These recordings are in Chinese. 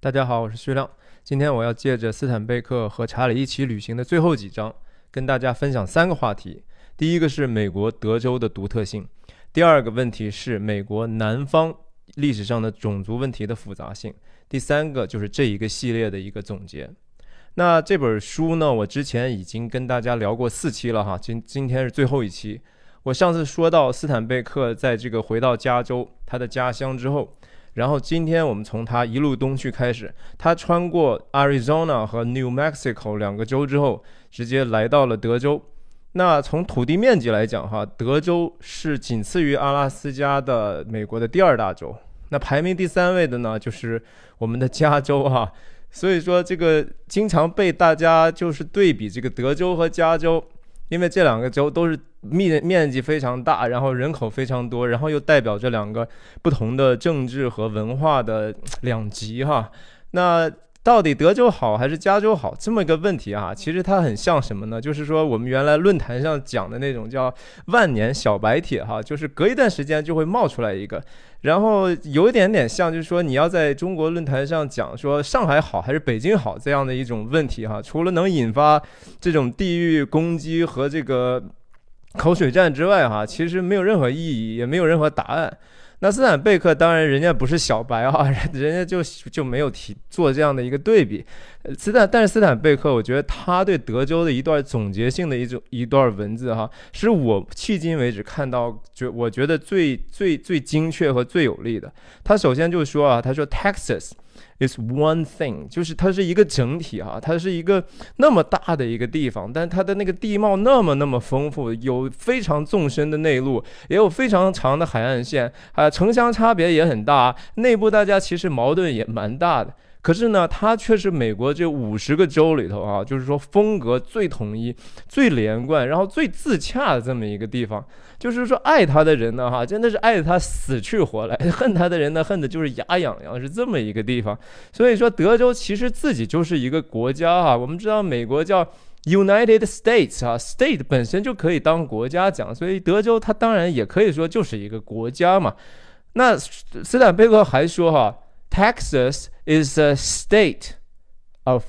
大家好，我是徐亮。今天我要借着斯坦贝克和查理一起旅行的最后几章，跟大家分享三个话题。第一个是美国德州的独特性，第二个问题是美国南方历史上的种族问题的复杂性，第三个就是这一个系列的一个总结。那这本书呢，我之前已经跟大家聊过四期了哈，今今天是最后一期。我上次说到斯坦贝克在这个回到加州他的家乡之后，然后今天我们从它一路东去开始，它穿过 Arizona 和 New Mexico 两个州之后，直接来到了德州。那从土地面积来讲哈，德州是仅次于阿拉斯加的美国的第二大州。那排名第三位的呢，就是我们的加州哈。所以说，这个经常被大家就是对比这个德州和加州，因为这两个州都是面面积非常大，然后人口非常多，然后又代表这两个不同的政治和文化的两极哈。那。到底德州好还是加州好？这么一个问题啊，其实它很像什么呢？就是说我们原来论坛上讲的那种叫万年小白帖哈，就是隔一段时间就会冒出来一个，然后有一点点像，就是说你要在中国论坛上讲说上海好还是北京好这样的一种问题哈，除了能引发这种地域攻击和这个口水战之外哈，其实没有任何意义，也没有任何答案。那斯坦贝克当然人家不是小白啊，人家就就没有提做这样的一个对比。斯坦，但是斯坦贝克，我觉得他对德州的一段总结性的一种一段文字哈，是我迄今为止看到就我觉得最最最精确和最有力的。他首先就说啊，他说 Texas。Is one thing，就是它是一个整体哈，它是一个那么大的一个地方，但它的那个地貌那么那么丰富，有非常纵深的内陆，也有非常长的海岸线啊，城乡差别也很大，内部大家其实矛盾也蛮大的。可是呢，它却是美国这五十个州里头啊，就是说风格最统一、最连贯，然后最自洽的这么一个地方。就是说，爱他的人呢，哈，真的是爱他死去活来；恨他的人呢，恨的就是牙痒痒，是这么一个地方。所以说，德州其实自己就是一个国家哈。我们知道，美国叫 United States 啊，State 本身就可以当国家讲，所以德州它当然也可以说就是一个国家嘛。那斯坦贝克还说哈。Texas is a state of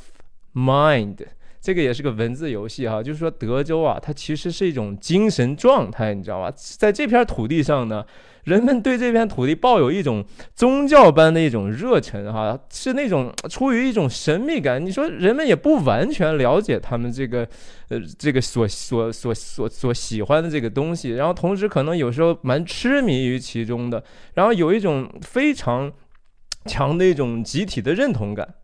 mind，这个也是个文字游戏哈，就是说德州啊，它其实是一种精神状态，你知道吧？在这片土地上呢，人们对这片土地抱有一种宗教般的一种热忱哈，是那种出于一种神秘感。你说人们也不完全了解他们这个呃这个所所所所所喜欢的这个东西，然后同时可能有时候蛮痴迷于其中的，然后有一种非常。强的一种集体的认同感，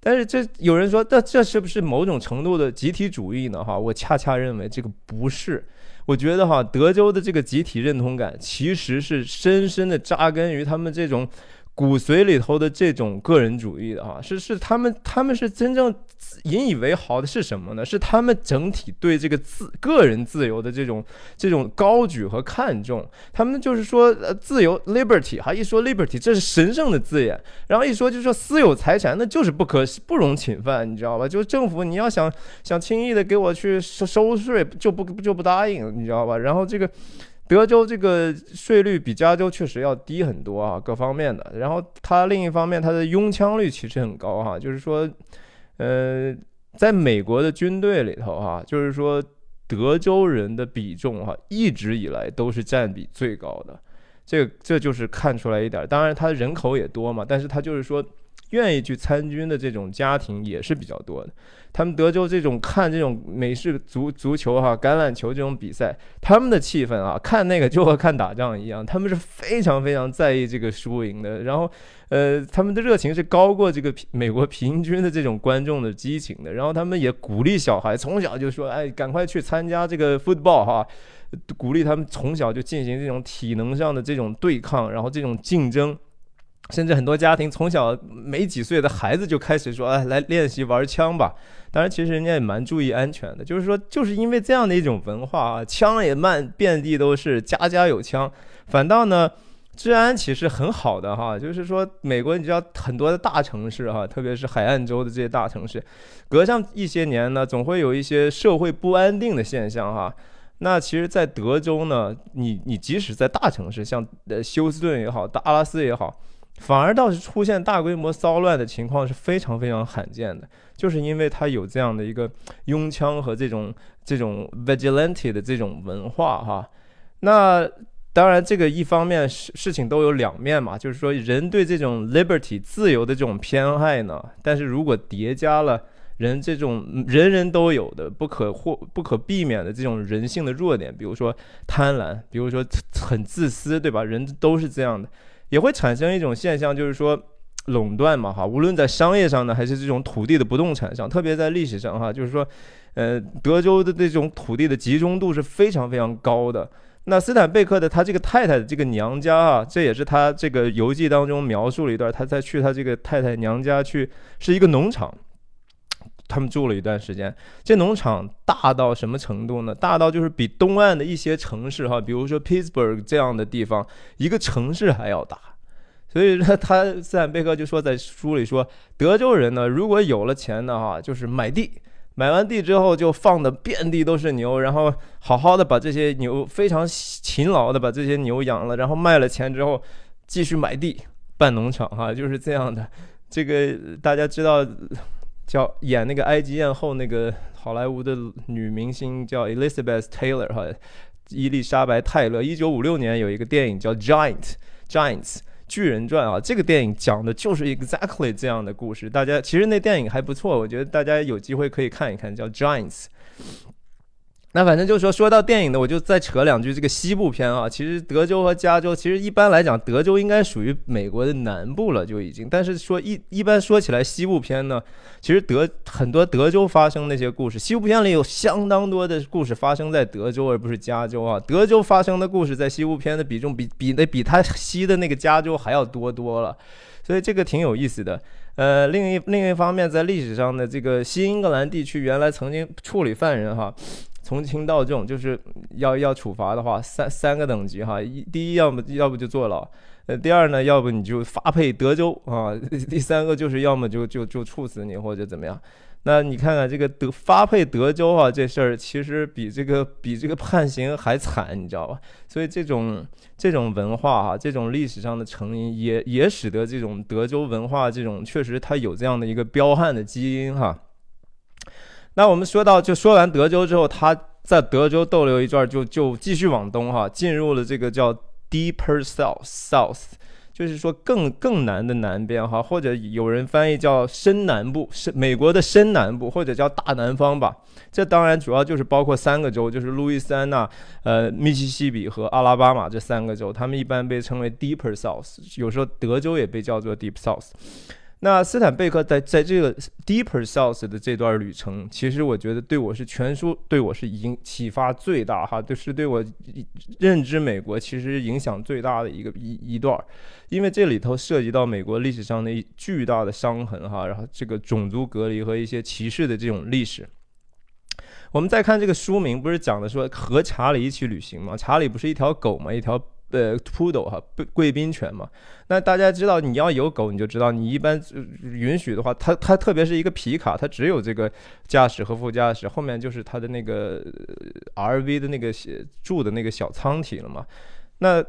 但是这有人说，那这是不是某种程度的集体主义呢？哈，我恰恰认为这个不是。我觉得哈，德州的这个集体认同感其实是深深的扎根于他们这种。骨髓里头的这种个人主义的哈，是是他们他们是真正引以为豪的是什么呢？是他们整体对这个自个人自由的这种这种高举和看重。他们就是说，呃，自由 liberty 哈，一说 liberty 这是神圣的字眼，然后一说就是说私有财产那就是不可不容侵犯，你知道吧？就政府你要想想轻易的给我去收收税就不就不答应，你知道吧？然后这个。德州这个税率比加州确实要低很多啊，各方面的。然后它另一方面，它的拥枪率其实很高哈，就是说，呃，在美国的军队里头哈，就是说德州人的比重哈，一直以来都是占比最高的。这这就是看出来一点。当然，它人口也多嘛，但是它就是说。愿意去参军的这种家庭也是比较多的。他们德州这种看这种美式足足球哈橄榄球这种比赛，他们的气氛啊，看那个就和看打仗一样，他们是非常非常在意这个输赢的。然后，呃，他们的热情是高过这个美国平均的这种观众的激情的。然后他们也鼓励小孩从小就说，哎，赶快去参加这个 football 哈，鼓励他们从小就进行这种体能上的这种对抗，然后这种竞争。甚至很多家庭从小没几岁的孩子就开始说：“哎，来练习玩枪吧。”当然，其实人家也蛮注意安全的。就是说，就是因为这样的一种文化啊，枪也慢，遍地都是，家家有枪。反倒呢，治安其实很好的哈。就是说，美国你知道很多的大城市哈，特别是海岸州的这些大城市，隔上一些年呢，总会有一些社会不安定的现象哈。那其实，在德州呢，你你即使在大城市，像呃休斯顿也好，达拉斯也好。反而倒是出现大规模骚乱的情况是非常非常罕见的，就是因为它有这样的一个拥枪和这种这种 vigilante 的这种文化哈。那当然，这个一方面事事情都有两面嘛，就是说人对这种 liberty 自由的这种偏爱呢，但是如果叠加了人这种人人都有的不可或不可避免的这种人性的弱点，比如说贪婪，比如说很自私，对吧？人都是这样的。也会产生一种现象，就是说垄断嘛，哈，无论在商业上呢，还是这种土地的不动产上，特别在历史上，哈，就是说，呃，德州的这种土地的集中度是非常非常高的。那斯坦贝克的他这个太太的这个娘家啊，这也是他这个游记当中描述了一段，他在去他这个太太娘家去，是一个农场，他们住了一段时间。这农场大到什么程度呢？大到就是比东岸的一些城市哈，比如说 Pittsburgh 这样的地方，一个城市还要大。所以说，他斯坦贝克就说在书里说，德州人呢，如果有了钱的话，就是买地，买完地之后就放的遍地都是牛，然后好好的把这些牛非常勤劳的把这些牛养了，然后卖了钱之后继续买地办农场哈，就是这样的。这个大家知道。叫演那个埃及艳后那个好莱坞的女明星叫 Elizabeth Taylor 哈，伊丽莎白泰勒。一九五六年有一个电影叫 Giant Giants 巨人传啊，这个电影讲的就是 exactly 这样的故事。大家其实那电影还不错，我觉得大家有机会可以看一看，叫 Giants。那反正就是说，说到电影呢，我就再扯两句这个西部片啊。其实德州和加州，其实一般来讲，德州应该属于美国的南部了，就已经。但是说一一般说起来，西部片呢，其实德很多德州发生那些故事，西部片里有相当多的故事发生在德州，而不是加州啊。德州发生的故事在西部片的比重比比那比它西的那个加州还要多多了，所以这个挺有意思的。呃，另一另一方面，在历史上的这个新英格兰地区，原来曾经处理犯人哈。从轻到重，就是要要处罚的话，三三个等级哈。一第一，要么要不就坐牢，呃，第二呢，要不你就发配德州啊。第三个就是要么就就就处死你或者怎么样。那你看看这个德发配德州啊，这事儿其实比这个比这个判刑还惨，你知道吧？所以这种这种文化哈，这种历史上的成因也也使得这种德州文化这种确实它有这样的一个彪悍的基因哈。那我们说到，就说完德州之后，他在德州逗留一段，就就继续往东哈，进入了这个叫 Deeper South South，就是说更更南的南边哈，或者有人翻译叫深南部，是美国的深南部，或者叫大南方吧。这当然主要就是包括三个州，就是路易斯安那、呃密西西比和阿拉巴马这三个州，他们一般被称为 Deeper South，有时候德州也被叫做 Deep South。那斯坦贝克在在这个 Deeper South 的这段旅程，其实我觉得对我是全书对我是影启发最大哈，就是对我认知美国其实影响最大的一个一一段，因为这里头涉及到美国历史上的一巨大的伤痕哈，然后这个种族隔离和一些歧视的这种历史。我们再看这个书名，不是讲的说和查理一起旅行吗？查理不是一条狗吗？一条。呃，poodle 哈，贵宾犬嘛。那大家知道，你要有狗，你就知道，你一般允许的话，它它特别是一个皮卡，它只有这个驾驶和副驾驶，后面就是它的那个 RV 的那个住的那个小舱体了嘛。那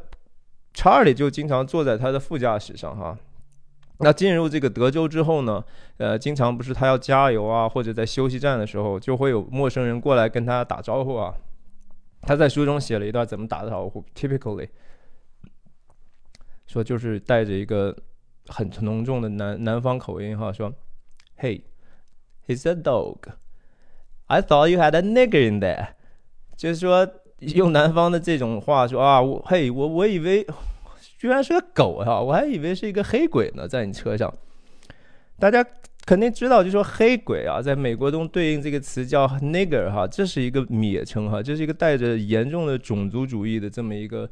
查理就经常坐在他的副驾驶上哈。那进入这个德州之后呢，呃，经常不是他要加油啊，或者在休息站的时候，就会有陌生人过来跟他打招呼啊。他在书中写了一段怎么打的招呼，typically。说就是带着一个很浓重的南南方口音哈，说，Hey，he's a dog。I thought you had a nigger in there。就是说用南方的这种话说啊，我嘿，我我以为居然是个狗哈，我还以为是一个黑鬼呢，在你车上。大家肯定知道，就说黑鬼啊，在美国中对应这个词叫 nigger 哈，这是一个蔑称哈，这是一个带着严重的种族主义的这么一个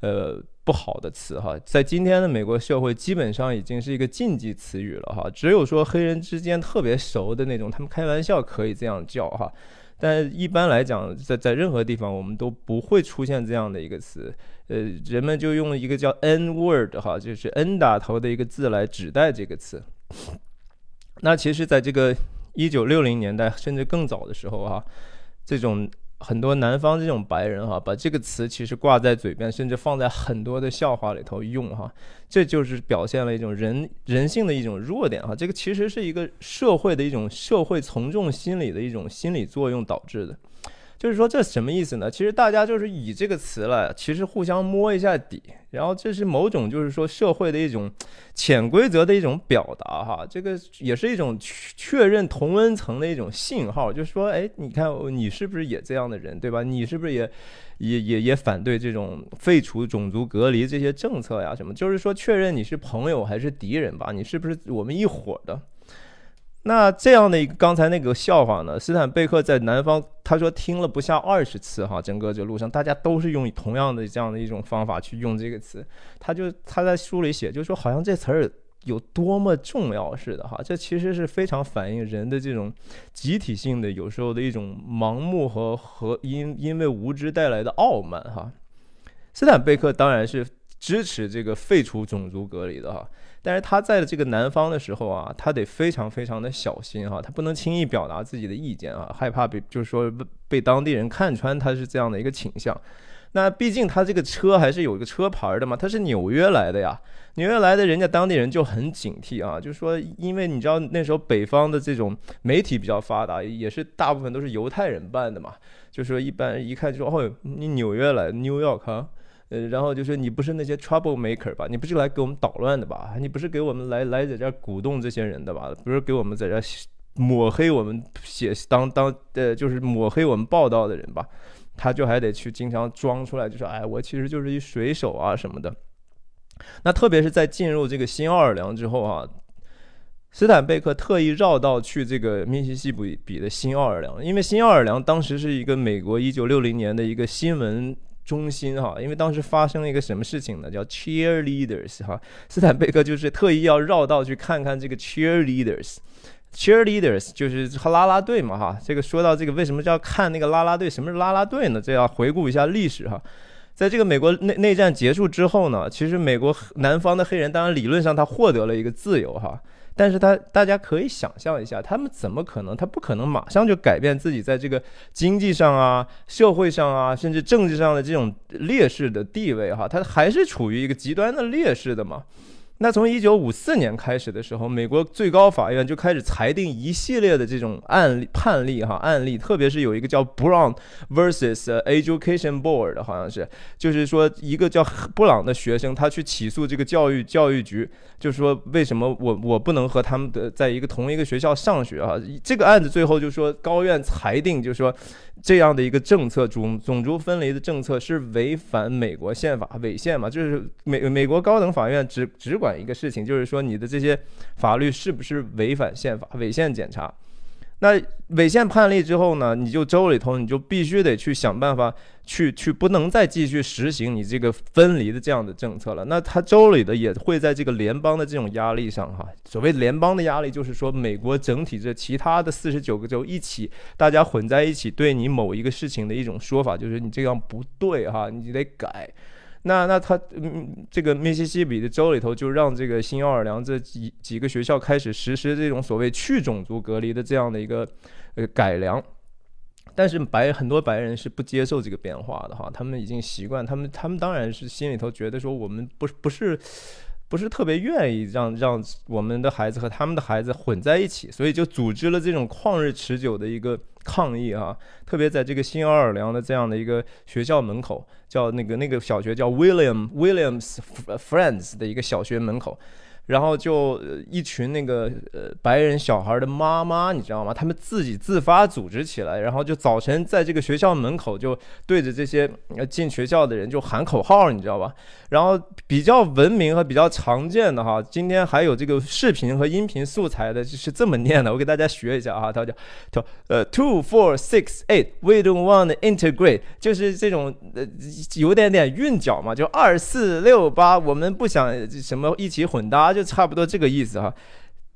呃。不好的词哈，在今天的美国社会，基本上已经是一个禁忌词语了哈。只有说黑人之间特别熟的那种，他们开玩笑可以这样叫哈。但一般来讲，在在任何地方，我们都不会出现这样的一个词。呃，人们就用一个叫 N word 哈，就是 N 打头的一个字来指代这个词。那其实，在这个一九六零年代甚至更早的时候哈，这种很多南方这种白人哈，把这个词其实挂在嘴边，甚至放在很多的笑话里头用哈，这就是表现了一种人人性的一种弱点哈。这个其实是一个社会的一种社会从众心理的一种心理作用导致的。就是说这什么意思呢？其实大家就是以这个词来，其实互相摸一下底，然后这是某种就是说社会的一种潜规则的一种表达哈，这个也是一种确认同温层的一种信号，就是说，哎，你看你是不是也这样的人，对吧？你是不是也也也也反对这种废除种族隔离这些政策呀？什么？就是说确认你是朋友还是敌人吧？你是不是我们一伙的？那这样的一个刚才那个笑话呢？斯坦贝克在南方，他说听了不下二十次哈，整个这路上大家都是用同样的这样的一种方法去用这个词，他就他在书里写，就说好像这词儿有多么重要似的哈，这其实是非常反映人的这种集体性的有时候的一种盲目和和因因为无知带来的傲慢哈。斯坦贝克当然是支持这个废除种族隔离的哈。但是他在这个南方的时候啊，他得非常非常的小心哈，他不能轻易表达自己的意见啊，害怕被就是说被当地人看穿他是这样的一个倾向。那毕竟他这个车还是有一个车牌的嘛，他是纽约来的呀，纽约来的人家当地人就很警惕啊，就是说，因为你知道那时候北方的这种媒体比较发达，也是大部分都是犹太人办的嘛，就是说一般一看就说哦，你纽约来，New York。呃，然后就是你不是那些 trouble maker 吧？你不是来给我们捣乱的吧？你不是给我们来来在这鼓动这些人的吧？不是给我们在这抹黑我们写当当呃，就是抹黑我们报道的人吧？他就还得去经常装出来，就说哎，我其实就是一水手啊什么的。那特别是在进入这个新奥尔良之后啊，斯坦贝克特意绕道去这个密西西比的新奥尔良，因为新奥尔良当时是一个美国一九六零年的一个新闻。中心哈，因为当时发生了一个什么事情呢？叫 cheerleaders 哈，斯坦贝克就是特意要绕道去看看这个 cheerleaders，cheerleaders 就是啦啦队嘛哈。这个说到这个，为什么叫看那个啦啦队？什么是啦啦队呢？这要回顾一下历史哈。在这个美国内内战结束之后呢，其实美国南方的黑人，当然理论上他获得了一个自由哈。但是他，大家可以想象一下，他们怎么可能？他不可能马上就改变自己在这个经济上啊、社会上啊，甚至政治上的这种劣势的地位哈，他还是处于一个极端的劣势的嘛。那从一九五四年开始的时候，美国最高法院就开始裁定一系列的这种案例判例哈案例，特别是有一个叫 Brown versus Education Board，好像是，就是说一个叫布朗的学生，他去起诉这个教育教育局，就是说为什么我我不能和他们的在一个同一个学校上学啊？这个案子最后就说高院裁定，就是说。这样的一个政策，种种族分离的政策是违反美国宪法，违宪嘛？就是美美国高等法院只只管一个事情，就是说你的这些法律是不是违反宪法，违宪检查。那违宪判例之后呢，你就州里头你就必须得去想办法去去，不能再继续实行你这个分离的这样的政策了。那他州里的也会在这个联邦的这种压力上哈，所谓联邦的压力就是说美国整体这其他的四十九个州一起，大家混在一起对你某一个事情的一种说法，就是你这样不对哈，你得改。那那他嗯，这个密西西比的州里头就让这个新奥尔良这几几个学校开始实施这种所谓去种族隔离的这样的一个呃改良，但是白很多白人是不接受这个变化的哈，他们已经习惯，他们他们当然是心里头觉得说我们不不是。不是特别愿意让让我们的孩子和他们的孩子混在一起，所以就组织了这种旷日持久的一个抗议啊！特别在这个新奥尔良的这样的一个学校门口，叫那个那个小学叫 William Williams Friends 的一个小学门口。然后就一群那个呃白人小孩的妈妈，你知道吗？他们自己自发组织起来，然后就早晨在这个学校门口就对着这些进学校的人就喊口号，你知道吧？然后比较文明和比较常见的哈，今天还有这个视频和音频素材的，就是这么念的，我给大家学一下啊，他叫叫呃 two four six eight，we don't want integrate，就是这种呃有点点韵脚嘛，就二四六八，我们不想什么一起混搭。就差不多这个意思哈，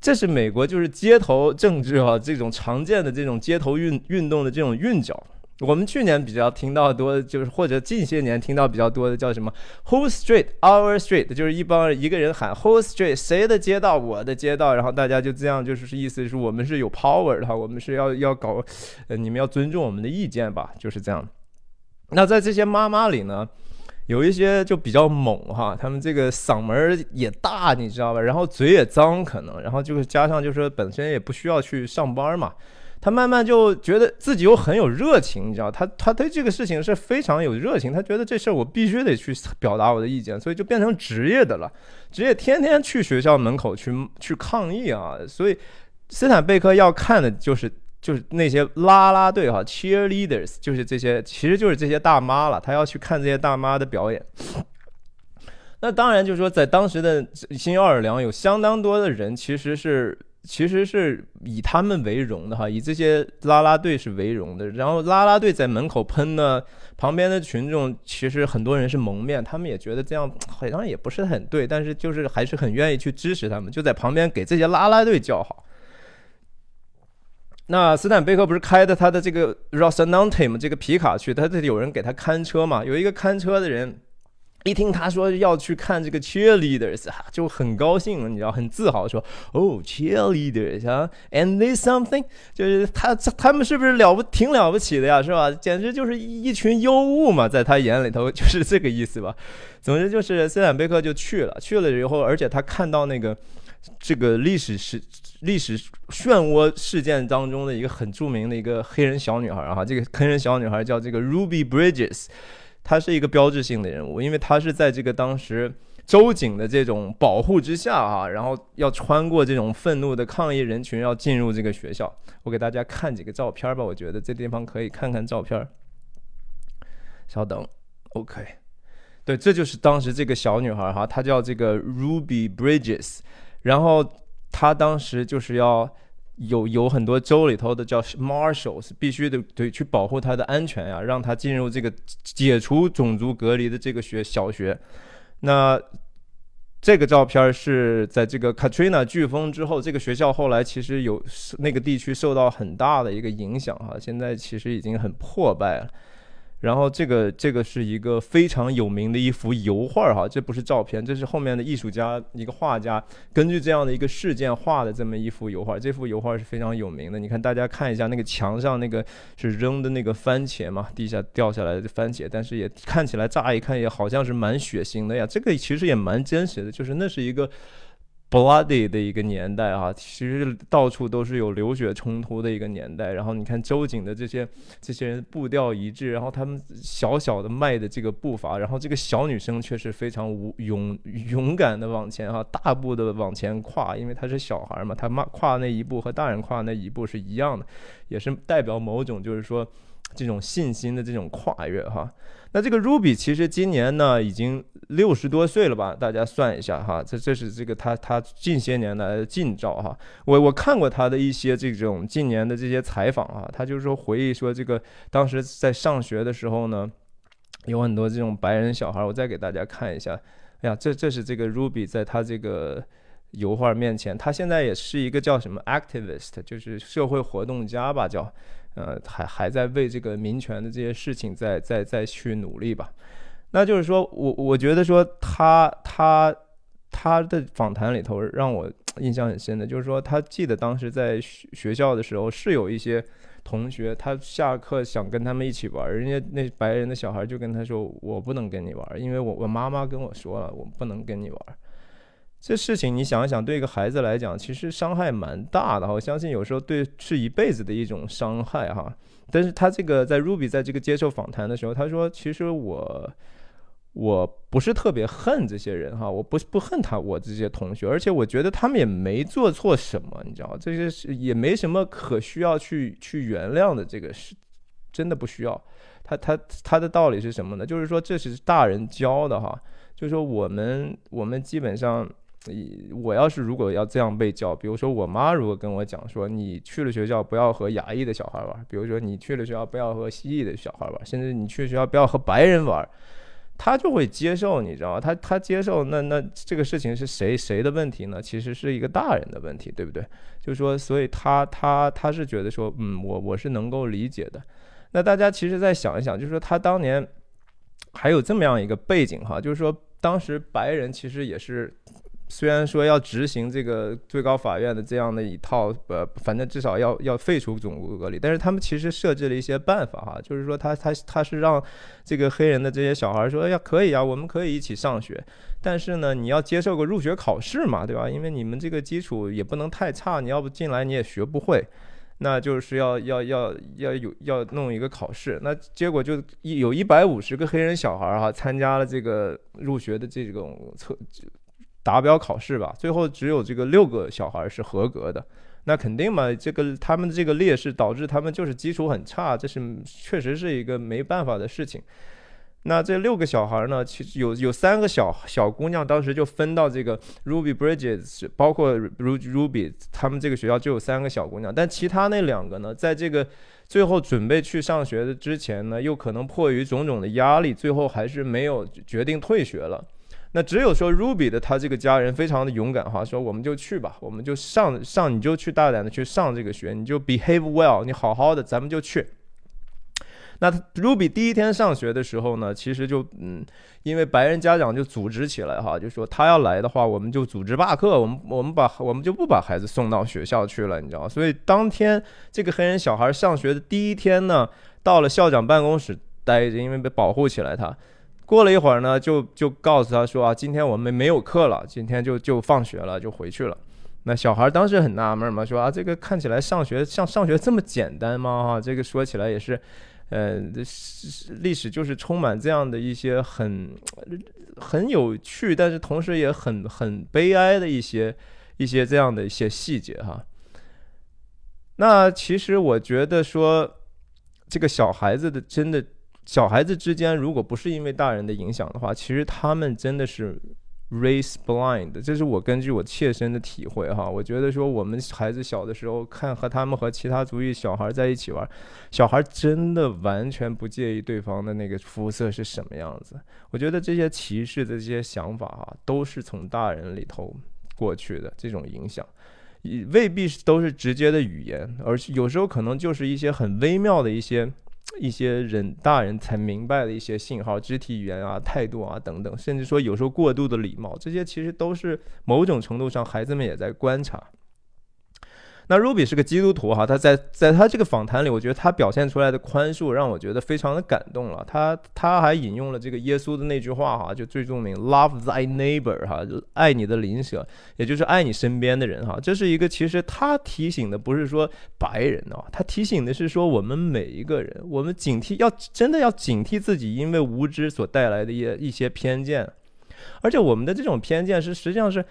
这是美国就是街头政治哈，这种常见的这种街头运运动的这种韵脚。我们去年比较听到多，就是或者近些年听到比较多的叫什么 “Who Street Our Street”，就是一帮一个人喊 “Who Street”，谁的街道我的街道，然后大家就这样，就是意思是我们是有 power 的哈，我们是要要搞，呃，你们要尊重我们的意见吧，就是这样。那在这些妈妈里呢？有一些就比较猛哈，他们这个嗓门也大，你知道吧？然后嘴也脏，可能，然后就是加上就是本身也不需要去上班嘛，他慢慢就觉得自己又很有热情，你知道，他他对这个事情是非常有热情，他觉得这事儿我必须得去表达我的意见，所以就变成职业的了，职业天天去学校门口去去抗议啊，所以斯坦贝克要看的就是。就是那些啦啦队哈，cheerleaders，就是这些，其实就是这些大妈了。他要去看这些大妈的表演。那当然，就是说，在当时的新奥尔良，有相当多的人其实是其实是以他们为荣的哈，以这些啦啦队是为荣的。然后啦啦队在门口喷呢，旁边的群众其实很多人是蒙面，他们也觉得这样好像也不是很对，但是就是还是很愿意去支持他们，就在旁边给这些啦啦队叫好。那斯坦贝克不是开的他的这个 Rosanante 吗？这个皮卡去，他这里有人给他看车嘛？有一个看车的人，一听他说要去看这个 cheerleaders，就很高兴，你知道，很自豪说：“哦，cheerleaders 啊，and they something，就是他他们是不是了不挺了不起的呀？是吧？简直就是一群尤物嘛，在他眼里头就是这个意思吧。总之就是斯坦贝克就去了，去了以后，而且他看到那个。这个历史是历史漩涡事件当中的一个很著名的一个黑人小女孩啊，这个黑人小女孩叫这个 Ruby Bridges，她是一个标志性的人物，因为她是在这个当时州警的这种保护之下啊，然后要穿过这种愤怒的抗议人群，要进入这个学校。我给大家看几个照片吧，我觉得这地方可以看看照片。稍等，OK，对，这就是当时这个小女孩哈，她叫这个 Ruby Bridges。然后他当时就是要有有很多州里头的叫 marshals，必须得得去保护他的安全呀，让他进入这个解除种族隔离的这个学小学。那这个照片是在这个 Katrina 飓风之后，这个学校后来其实有那个地区受到很大的一个影响哈，现在其实已经很破败了。然后这个这个是一个非常有名的一幅油画哈，这不是照片，这是后面的艺术家一个画家根据这样的一个事件画的这么一幅油画。这幅油画是非常有名的，你看大家看一下那个墙上那个是扔的那个番茄嘛，地下掉下来的番茄，但是也看起来乍一看也好像是蛮血腥的呀。这个其实也蛮真实的，就是那是一个。Bloody 的一个年代啊，其实到处都是有流血冲突的一个年代。然后你看周瑾的这些这些人步调一致，然后他们小小的迈的这个步伐，然后这个小女生却是非常无勇勇敢的往前哈，大步的往前跨，因为她是小孩嘛，她跨跨那一步和大人跨那一步是一样的，也是代表某种就是说这种信心的这种跨越哈。那这个 Ruby 其实今年呢已经六十多岁了吧？大家算一下哈，这这是这个他他近些年来的近照哈。我我看过他的一些这种近年的这些采访啊，他就是说回忆说这个当时在上学的时候呢，有很多这种白人小孩。我再给大家看一下，哎呀，这这是这个 Ruby 在他这个油画面前，他现在也是一个叫什么 activist，就是社会活动家吧，叫。呃，还还在为这个民权的这些事情在在在去努力吧？那就是说我我觉得说他他他的访谈里头让我印象很深的，就是说他记得当时在学学校的时候是有一些同学，他下课想跟他们一起玩，人家那白人的小孩就跟他说：“我不能跟你玩，因为我我妈妈跟我说了，我不能跟你玩。”这事情你想一想，对一个孩子来讲，其实伤害蛮大的哈。我相信有时候对是一辈子的一种伤害哈。但是他这个在 Ruby 在这个接受访谈的时候，他说：“其实我我不是特别恨这些人哈，我不不恨他我这些同学，而且我觉得他们也没做错什么，你知道这些是也没什么可需要去去原谅的，这个是真的不需要。他他他的道理是什么呢？就是说这是大人教的哈，就是说我们我们基本上。”我要是如果要这样被教，比如说我妈如果跟我讲说，你去了学校不要和亚裔的小孩玩，比如说你去了学校不要和西裔的小孩玩，甚至你去学校不要和白人玩，他就会接受，你知道吗？他他接受，那那这个事情是谁谁的问题呢？其实是一个大人的问题，对不对？就是说，所以他他他是觉得说，嗯，我我是能够理解的。那大家其实再想一想，就是说他当年还有这么样一个背景哈，就是说当时白人其实也是。虽然说要执行这个最高法院的这样的一套，呃，反正至少要要废除种族隔离，但是他们其实设置了一些办法哈，就是说他他他是让这个黑人的这些小孩说，哎呀，可以啊，我们可以一起上学，但是呢，你要接受个入学考试嘛，对吧？因为你们这个基础也不能太差，你要不进来你也学不会，那就是要要要要有要弄一个考试，那结果就一有一百五十个黑人小孩哈参加了这个入学的这种测。达标考试吧，最后只有这个六个小孩是合格的，那肯定嘛，这个他们的这个劣势导致他们就是基础很差，这是确实是一个没办法的事情。那这六个小孩呢，其实有有三个小小姑娘，当时就分到这个 Ruby Bridges，包括 Ruby，他们这个学校就有三个小姑娘，但其他那两个呢，在这个最后准备去上学的之前呢，又可能迫于种种的压力，最后还是没有决定退学了。那只有说 Ruby 的他这个家人非常的勇敢哈，说我们就去吧，我们就上上，你就去大胆的去上这个学，你就 behave well，你好好的，咱们就去。那 Ruby 第一天上学的时候呢，其实就嗯，因为白人家长就组织起来哈，就说他要来的话，我们就组织罢课，我们我们把我们就不把孩子送到学校去了，你知道？所以当天这个黑人小孩上学的第一天呢，到了校长办公室待着，因为被保护起来他。过了一会儿呢，就就告诉他说啊，今天我们没有课了，今天就就放学了，就回去了。那小孩当时很纳闷嘛，说啊，这个看起来上学像上学这么简单吗？哈，这个说起来也是，呃，历史就是充满这样的一些很很有趣，但是同时也很很悲哀的一些一些这样的一些细节哈。那其实我觉得说，这个小孩子的真的。小孩子之间，如果不是因为大人的影响的话，其实他们真的是 race blind。这是我根据我切身的体会哈。我觉得说，我们孩子小的时候看和他们和其他族裔小孩在一起玩，小孩真的完全不介意对方的那个肤色是什么样子。我觉得这些歧视的这些想法哈，都是从大人里头过去的这种影响，也未必是都是直接的语言，而是有时候可能就是一些很微妙的一些。一些人大人才明白的一些信号，肢体语言啊、态度啊等等，甚至说有时候过度的礼貌，这些其实都是某种程度上孩子们也在观察。那 Ruby 是个基督徒哈，他在在他这个访谈里，我觉得他表现出来的宽恕让我觉得非常的感动了。他他还引用了这个耶稣的那句话哈，就最著名 “Love thy neighbor” 哈，爱你的邻舍，也就是爱你身边的人哈。这是一个其实他提醒的不是说白人哦，他提醒的是说我们每一个人，我们警惕要真的要警惕自己因为无知所带来的一一些偏见，而且我们的这种偏见是实际上是。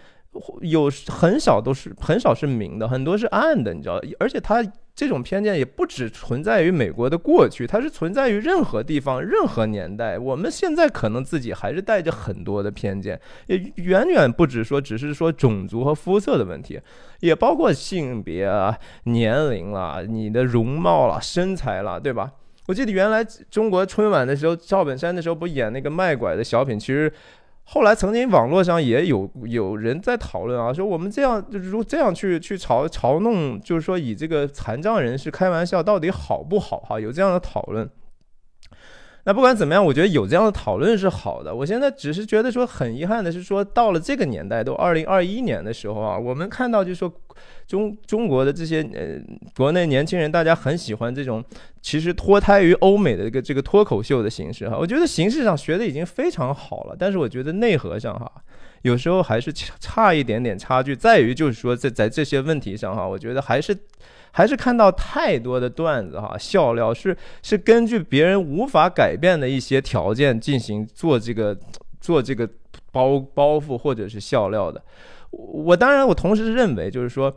有很少都是很少是明的，很多是暗的，你知道。而且它这种偏见也不只存在于美国的过去，它是存在于任何地方、任何年代。我们现在可能自己还是带着很多的偏见，也远远不止说只是说种族和肤色的问题，也包括性别啊、年龄啦、你的容貌啦、身材啦，对吧？我记得原来中国春晚的时候，赵本山的时候不演那个卖拐的小品，其实。后来曾经网络上也有有人在讨论啊，说我们这样就是说这样去去嘲嘲弄，就是说以这个残障人士开玩笑到底好不好哈？有这样的讨论。那不管怎么样，我觉得有这样的讨论是好的。我现在只是觉得说很遗憾的是说，到了这个年代，都二零二一年的时候啊，我们看到就是说中中国的这些呃国内年轻人，大家很喜欢这种其实脱胎于欧美的一个这个脱口秀的形式哈。我觉得形式上学的已经非常好了，但是我觉得内核上哈，有时候还是差一点点差距，在于就是说在在这些问题上哈，我觉得还是。还是看到太多的段子哈，笑料是是根据别人无法改变的一些条件进行做这个做这个包包袱或者是笑料的。我当然我同时认为就是说，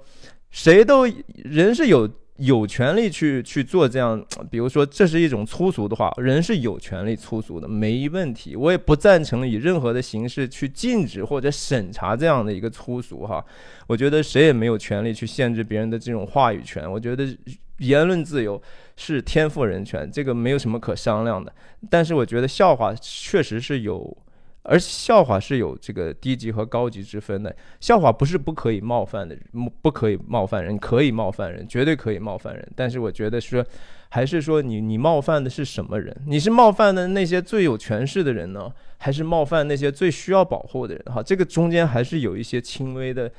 谁都人是有。有权利去去做这样，比如说这是一种粗俗的话，人是有权利粗俗的，没问题。我也不赞成以任何的形式去禁止或者审查这样的一个粗俗哈。我觉得谁也没有权利去限制别人的这种话语权。我觉得言论自由是天赋人权，这个没有什么可商量的。但是我觉得笑话确实是有而笑话是有这个低级和高级之分的。笑话不是不可以冒犯的，不可以冒犯人，可以冒犯人，绝对可以冒犯人。但是我觉得说，还是说你你冒犯的是什么人？你是冒犯的那些最有权势的人呢，还是冒犯那些最需要保护的人？哈，这个中间还是有一些轻微的，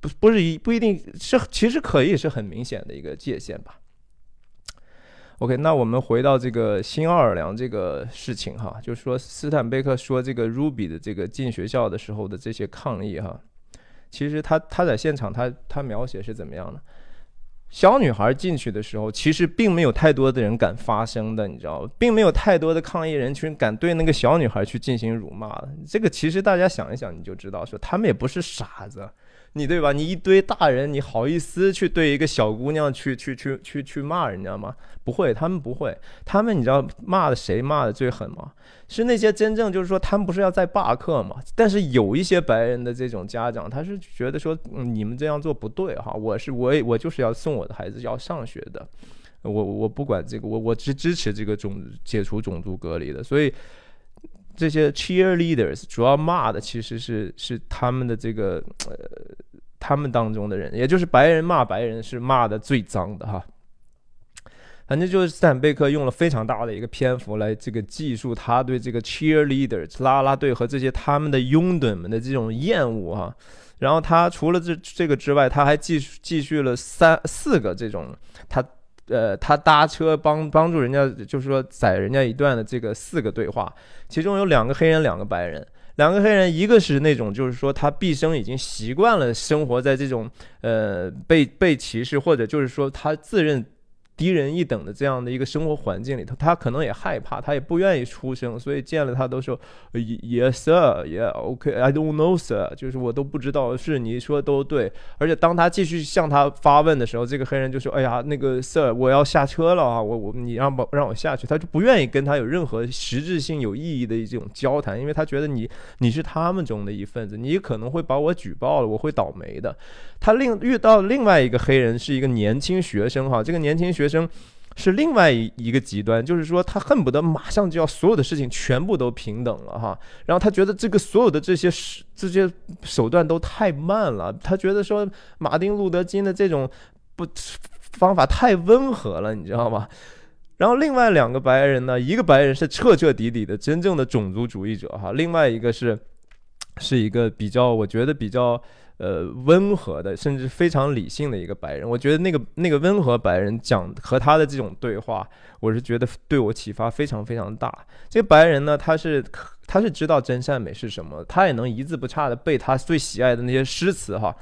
不不是一不一定是，其实可以是很明显的一个界限吧。OK，那我们回到这个新奥尔良这个事情哈，就是说斯坦贝克说这个 Ruby 的这个进学校的时候的这些抗议哈，其实他他在现场他他描写是怎么样的？小女孩进去的时候，其实并没有太多的人敢发声的，你知道吗？并没有太多的抗议人群敢对那个小女孩去进行辱骂的。这个其实大家想一想，你就知道说他们也不是傻子。你对吧？你一堆大人，你好意思去对一个小姑娘去去去去去骂人家吗？不会，他们不会。他们你知道骂的谁骂的最狠吗？是那些真正就是说他们不是要在罢课吗？但是有一些白人的这种家长，他是觉得说嗯你们这样做不对哈。我是我我就是要送我的孩子要上学的，我我不管这个，我我支支持这个种解除种族隔离的，所以。这些 cheerleaders 主要骂的其实是是他们的这个呃他们当中的人，也就是白人骂白人是骂的最脏的哈。反正就是斯坦贝克用了非常大的一个篇幅来这个记述他对这个 cheerleaders 啦啦队和这些他们的拥趸们的这种厌恶哈。然后他除了这这个之外，他还继续继续了三四个这种他。呃，他搭车帮帮助人家，就是说载人家一段的这个四个对话，其中有两个黑人，两个白人。两个黑人，一个是那种就是说他毕生已经习惯了生活在这种呃被被歧视，或者就是说他自认。低人一等的这样的一个生活环境里头，他可能也害怕，他也不愿意出声，所以见了他都说，Yes sir，Yeah OK，I don't know sir，就是我都不知道，是你说都对。而且当他继续向他发问的时候，这个黑人就说，哎呀，那个 Sir，我要下车了啊，我我你让不让我下去？他就不愿意跟他有任何实质性有意义的这种交谈，因为他觉得你你是他们中的一份子，你可能会把我举报了，我会倒霉的。他另遇到另外一个黑人是一个年轻学生哈，这个年轻学学生是另外一一个极端，就是说他恨不得马上就要所有的事情全部都平等了哈，然后他觉得这个所有的这些这些手段都太慢了，他觉得说马丁路德金的这种不方法太温和了，你知道吗？然后另外两个白人呢，一个白人是彻彻底底的真正的种族主义者哈，另外一个是是一个比较我觉得比较。呃，温和的，甚至非常理性的一个白人，我觉得那个那个温和白人讲和他的这种对话，我是觉得对我启发非常非常大。这个白人呢，他是他是知道真善美是什么，他也能一字不差的背他最喜爱的那些诗词哈。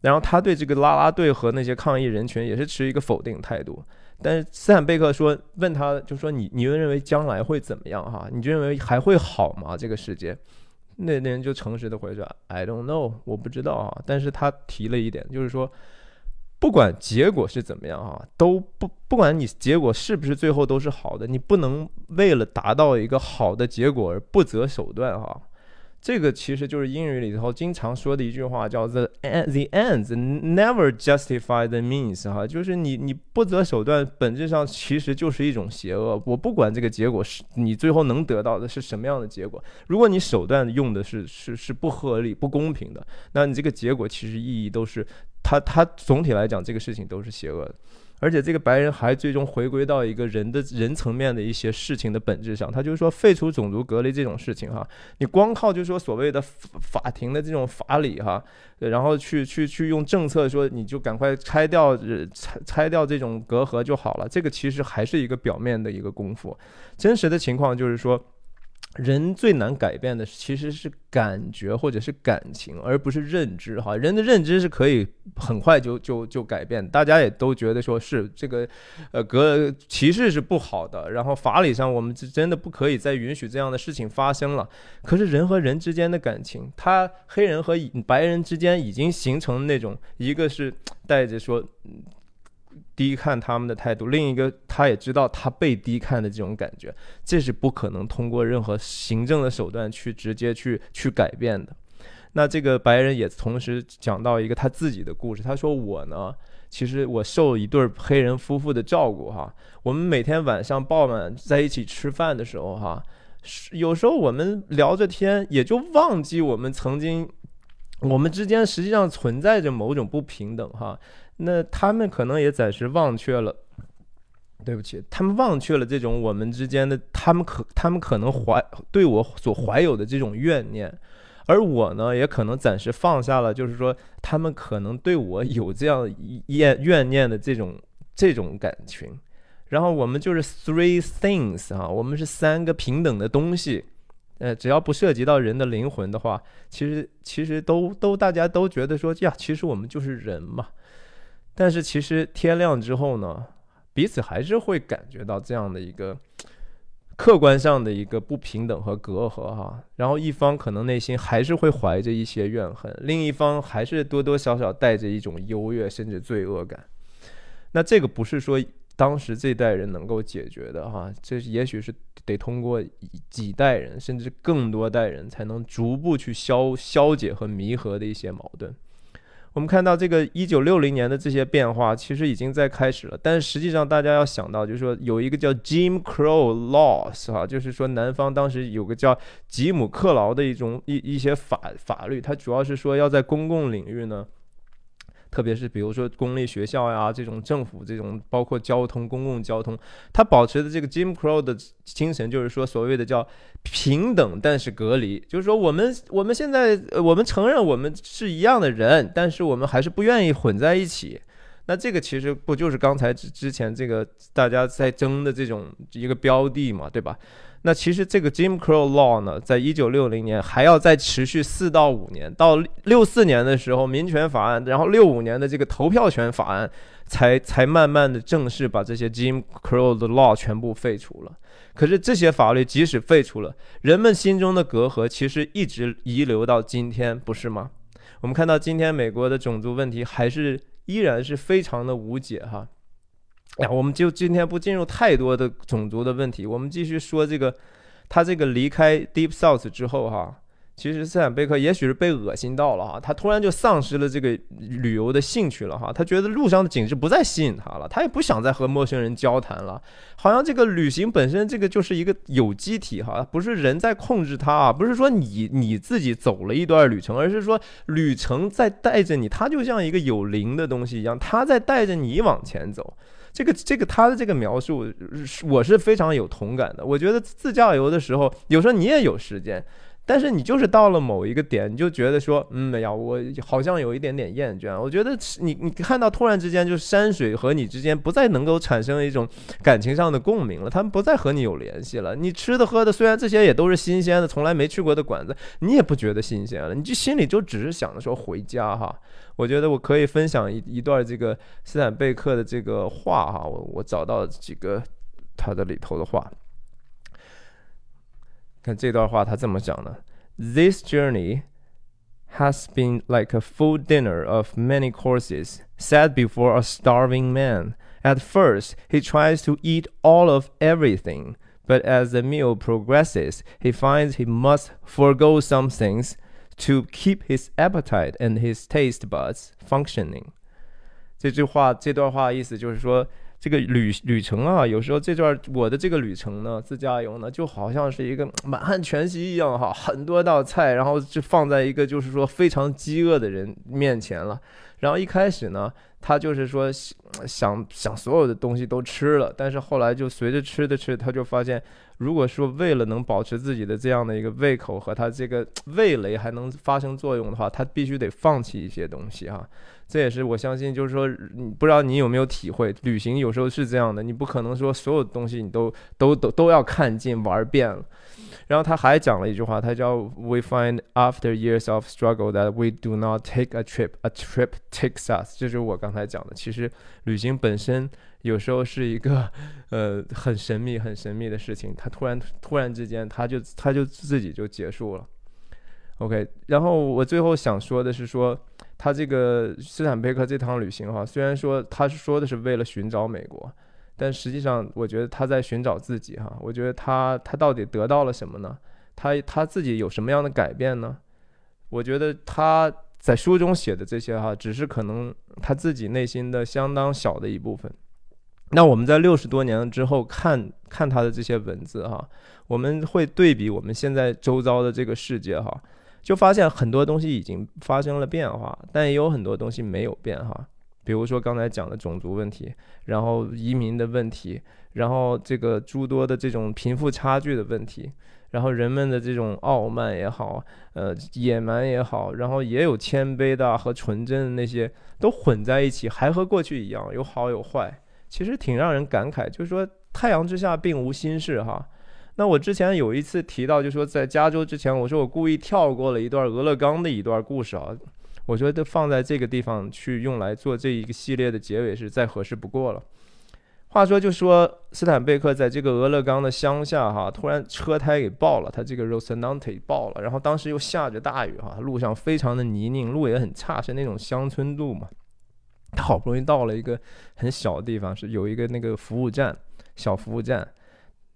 然后他对这个拉拉队和那些抗议人群也是持一个否定态度。但是斯坦贝克说，问他就说你你们认为将来会怎么样哈？你就认为还会好吗？这个世界？那那人就诚实的回说：“I don't know，我不知道啊。”但是他提了一点，就是说，不管结果是怎么样啊，都不不管你结果是不是最后都是好的，你不能为了达到一个好的结果而不择手段哈。这个其实就是英语里头经常说的一句话，叫 “the the ends never justify the means” 哈，就是你你不择手段，本质上其实就是一种邪恶。我不管这个结果是你最后能得到的是什么样的结果，如果你手段用的是是是不合理、不公平的，那你这个结果其实意义都是，它它总体来讲这个事情都是邪恶的。而且这个白人还最终回归到一个人的人层面的一些事情的本质上，他就是说废除种族隔离这种事情哈，你光靠就是说所谓的法庭的这种法理哈，然后去去去用政策说你就赶快拆掉拆拆掉这种隔阂就好了，这个其实还是一个表面的一个功夫，真实的情况就是说。人最难改变的其实是感觉或者是感情，而不是认知。哈，人的认知是可以很快就就就改变。大家也都觉得说是这个，呃，隔歧视是不好的。然后法理上我们是真的不可以再允许这样的事情发生了。可是人和人之间的感情，他黑人和白人之间已经形成那种，一个是带着说。低看他们的态度，另一个他也知道他被低看的这种感觉，这是不可能通过任何行政的手段去直接去去改变的。那这个白人也同时讲到一个他自己的故事，他说我呢，其实我受一对黑人夫妇的照顾哈，我们每天晚上傍晚在一起吃饭的时候哈。有时候我们聊着天，也就忘记我们曾经，我们之间实际上存在着某种不平等哈。那他们可能也暂时忘却了，对不起，他们忘却了这种我们之间的，他们可他们可能怀对我所怀有的这种怨念，而我呢，也可能暂时放下了，就是说他们可能对我有这样怨怨念的这种这种感情。然后我们就是 three things 啊，我们是三个平等的东西，呃，只要不涉及到人的灵魂的话，其实其实都都大家都觉得说呀，其实我们就是人嘛。但是其实天亮之后呢，彼此还是会感觉到这样的一个 客观上的一个不平等和隔阂哈。然后一方可能内心还是会怀着一些怨恨，另一方还是多多少少带着一种优越甚至罪恶感。那这个不是说。当时这代人能够解决的哈，这也许是得通过几代人甚至更多代人才能逐步去消消解和弥合的一些矛盾。我们看到这个一九六零年的这些变化，其实已经在开始了。但是实际上，大家要想到，就是说有一个叫 Jim Crow Laws 哈，就是说南方当时有个叫吉姆克劳的一种一一些法法律，它主要是说要在公共领域呢。特别是比如说公立学校呀，这种政府这种包括交通公共交通，它保持的这个 Jim Crow 的精神，就是说所谓的叫平等但是隔离，就是说我们我们现在我们承认我们是一样的人，但是我们还是不愿意混在一起。那这个其实不就是刚才之之前这个大家在争的这种一个标的嘛，对吧？那其实这个 Jim Crow Law 呢，在一九六零年还要再持续四到五年，到六四年的时候，民权法案，然后六五年的这个投票权法案，才才慢慢的正式把这些 Jim Crow 的 Law 全部废除了。可是这些法律即使废除了，人们心中的隔阂其实一直遗留到今天，不是吗？我们看到今天美国的种族问题还是依然是非常的无解哈。哎，我们就今天不进入太多的种族的问题，我们继续说这个，他这个离开 Deep South 之后哈，其实斯坦贝克也许是被恶心到了哈，他突然就丧失了这个旅游的兴趣了哈，他觉得路上的景致不再吸引他了，他也不想再和陌生人交谈了，好像这个旅行本身这个就是一个有机体哈，不是人在控制它啊，不是说你你自己走了一段旅程，而是说旅程在带着你，它就像一个有灵的东西一样，它在带着你往前走。这个这个他的这个描述，我是非常有同感的。我觉得自驾游的时候，有时候你也有时间。但是你就是到了某一个点，你就觉得说，嗯呀，我好像有一点点厌倦。我觉得你你看到突然之间，就是山水和你之间不再能够产生一种感情上的共鸣了，他们不再和你有联系了。你吃的喝的，虽然这些也都是新鲜的，从来没去过的馆子，你也不觉得新鲜了。你就心里就只是想着说回家哈。我觉得我可以分享一一段这个斯坦贝克的这个话哈，我我找到几个他的里头的话。看这段话，他这么讲的：This journey has been like a full dinner of many courses set before a starving man. At first, he tries to eat all of everything, but as the meal progresses, he finds he must forego some things to keep his appetite and his taste buds functioning. 这句话，这段话意思就是说， 这个旅旅程啊，有时候这段我的这个旅程呢，自驾游呢，就好像是一个满汉全席一样哈，很多道菜，然后就放在一个就是说非常饥饿的人面前了。然后一开始呢，他就是说想想所有的东西都吃了，但是后来就随着吃的吃，他就发现，如果说为了能保持自己的这样的一个胃口和他这个味蕾还能发生作用的话，他必须得放弃一些东西哈。这也是我相信，就是说，你不知道你有没有体会，旅行有时候是这样的，你不可能说所有东西你都都都都要看尽玩遍了。然后他还讲了一句话，他叫 "We find after years of struggle that we do not take a trip, a trip takes us"，这就是我刚才讲的。其实旅行本身有时候是一个 呃很神秘、很神秘的事情，它突然突然之间，它就它就自己就结束了。OK，然后我最后想说的是说。他这个斯坦贝克这趟旅行哈，虽然说他是说的是为了寻找美国，但实际上我觉得他在寻找自己哈。我觉得他他到底得到了什么呢？他他自己有什么样的改变呢？我觉得他在书中写的这些哈，只是可能他自己内心的相当小的一部分。那我们在六十多年之后看看他的这些文字哈，我们会对比我们现在周遭的这个世界哈，就发现很多东西已经发生了变化，但也有很多东西没有变哈。比如说刚才讲的种族问题，然后移民的问题，然后这个诸多的这种贫富差距的问题，然后人们的这种傲慢也好，呃，野蛮也好，然后也有谦卑的和纯真的那些都混在一起，还和过去一样，有好有坏，其实挺让人感慨。就是说太阳之下并无新事哈。那我之前有一次提到，就说在加州之前，我说我故意跳过了一段俄勒冈的一段故事啊。我觉得放在这个地方去用来做这一个系列的结尾是再合适不过了。话说，就说斯坦贝克在这个俄勒冈的乡下哈，突然车胎给爆了，他这个 Rosinante 爆了，然后当时又下着大雨哈，路上非常的泥泞，路也很差，是那种乡村路嘛。他好不容易到了一个很小的地方，是有一个那个服务站，小服务站。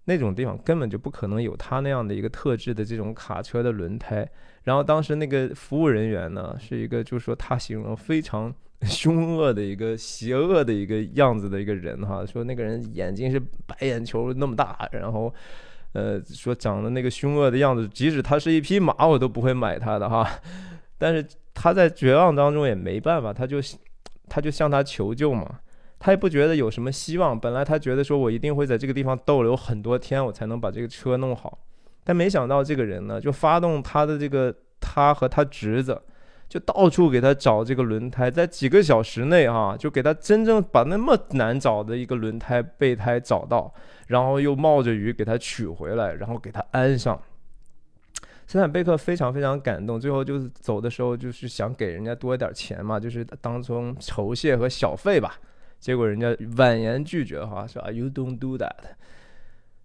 那种地方根本就不可能有他那样的一个特制的这种卡车的轮胎。然后当时那个服务人员呢，是一个就是说他形容非常 凶恶的一个邪恶的一个样子的一个人哈，说那个人眼睛是白眼球那么大，然后呃说长得那个凶恶的样子，即使他是一匹马，我都不会买他的哈。但是他在绝望当中也没办法，他就他就向他求救嘛。他也不觉得有什么希望。本来他觉得说，我一定会在这个地方逗留很多天，我才能把这个车弄好。但没想到这个人呢，就发动他的这个，他和他侄子，就到处给他找这个轮胎，在几个小时内哈，就给他真正把那么难找的一个轮胎备胎找到，然后又冒着雨给他取回来，然后给他安上。斯坦贝克非常非常感动，最后就是走的时候就是想给人家多一点钱嘛，就是当成酬谢和小费吧。结果人家婉言拒绝，哈，说啊，You don't do that。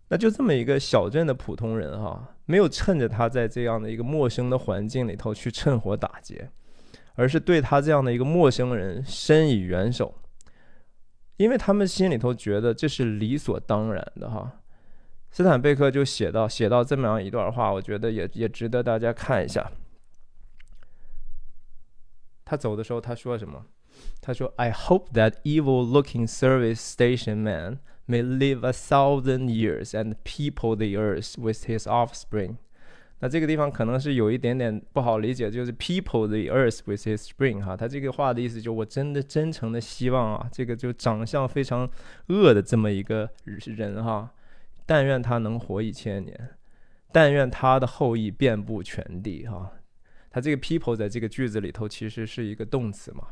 那就这么一个小镇的普通人，哈，没有趁着他在这样的一个陌生的环境里头去趁火打劫，而是对他这样的一个陌生人伸以援手，因为他们心里头觉得这是理所当然的，哈。斯坦贝克就写到写到这么样一段话，我觉得也也值得大家看一下。他走的时候他说什么？他说：“I hope that evil-looking service station man may live a thousand years and people the earth with his offspring。”那这个地方可能是有一点点不好理解，就是 “people the earth with his spring” 哈，他这个话的意思就我真的真诚的希望啊，这个就长相非常恶的这么一个人哈，但愿他能活一千年，但愿他的后裔遍布全地哈。他这个 “people” 在这个句子里头其实是一个动词嘛。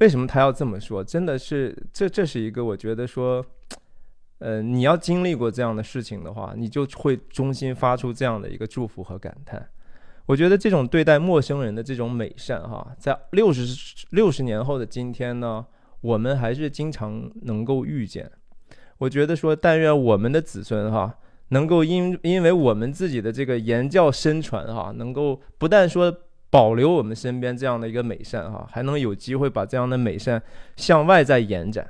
为什么他要这么说？真的是，这这是一个我觉得说，呃，你要经历过这样的事情的话，你就会衷心发出这样的一个祝福和感叹。我觉得这种对待陌生人的这种美善，哈，在六十六十年后的今天呢，我们还是经常能够遇见。我觉得说，但愿我们的子孙，哈，能够因因为我们自己的这个言教身传，哈，能够不但说。保留我们身边这样的一个美善哈，还能有机会把这样的美善向外再延展，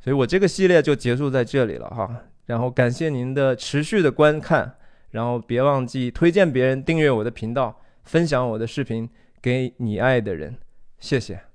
所以我这个系列就结束在这里了哈。然后感谢您的持续的观看，然后别忘记推荐别人订阅我的频道，分享我的视频给你爱的人，谢谢。